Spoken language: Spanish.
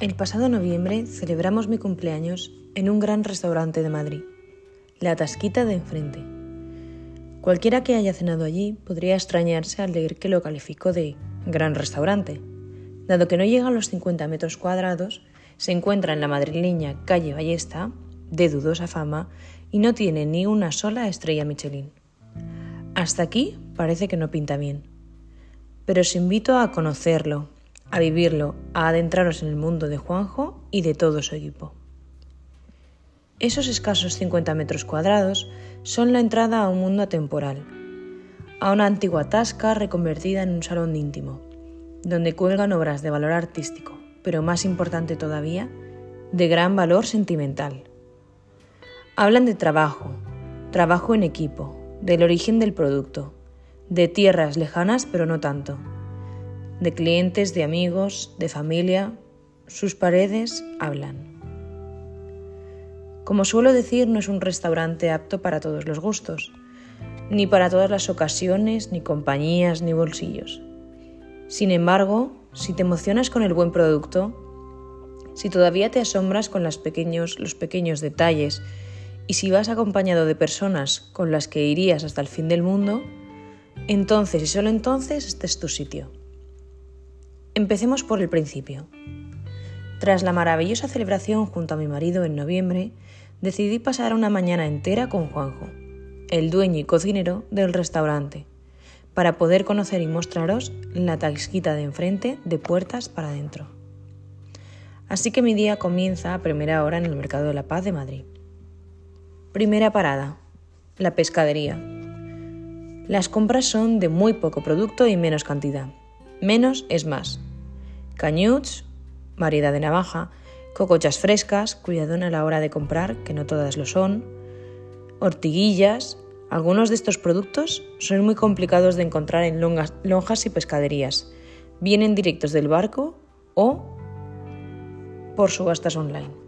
El pasado noviembre celebramos mi cumpleaños en un gran restaurante de Madrid, La Tasquita de enfrente. Cualquiera que haya cenado allí podría extrañarse al leer que lo calificó de gran restaurante, dado que no llega a los 50 metros cuadrados, se encuentra en la madrileña calle Ballesta, de dudosa fama, y no tiene ni una sola estrella Michelin. Hasta aquí parece que no pinta bien. Pero os invito a conocerlo, a vivirlo, a adentraros en el mundo de Juanjo y de todo su equipo. Esos escasos 50 metros cuadrados son la entrada a un mundo atemporal, a una antigua tasca reconvertida en un salón íntimo, donde cuelgan obras de valor artístico, pero más importante todavía, de gran valor sentimental. Hablan de trabajo, trabajo en equipo, del origen del producto, de tierras lejanas pero no tanto de clientes, de amigos, de familia, sus paredes hablan. Como suelo decir, no es un restaurante apto para todos los gustos, ni para todas las ocasiones, ni compañías, ni bolsillos. Sin embargo, si te emocionas con el buen producto, si todavía te asombras con los pequeños, los pequeños detalles y si vas acompañado de personas con las que irías hasta el fin del mundo, entonces y solo entonces este es tu sitio. Empecemos por el principio. Tras la maravillosa celebración junto a mi marido en noviembre, decidí pasar una mañana entera con Juanjo, el dueño y cocinero del restaurante, para poder conocer y mostraros la taxquita de enfrente de puertas para adentro. Así que mi día comienza a primera hora en el Mercado de la Paz de Madrid. Primera parada, la pescadería. Las compras son de muy poco producto y menos cantidad. Menos es más cañuts, variedad de navaja, cocochas frescas, cuidado a la hora de comprar, que no todas lo son, ortiguillas. Algunos de estos productos son muy complicados de encontrar en lonjas y pescaderías. Vienen directos del barco o por subastas online.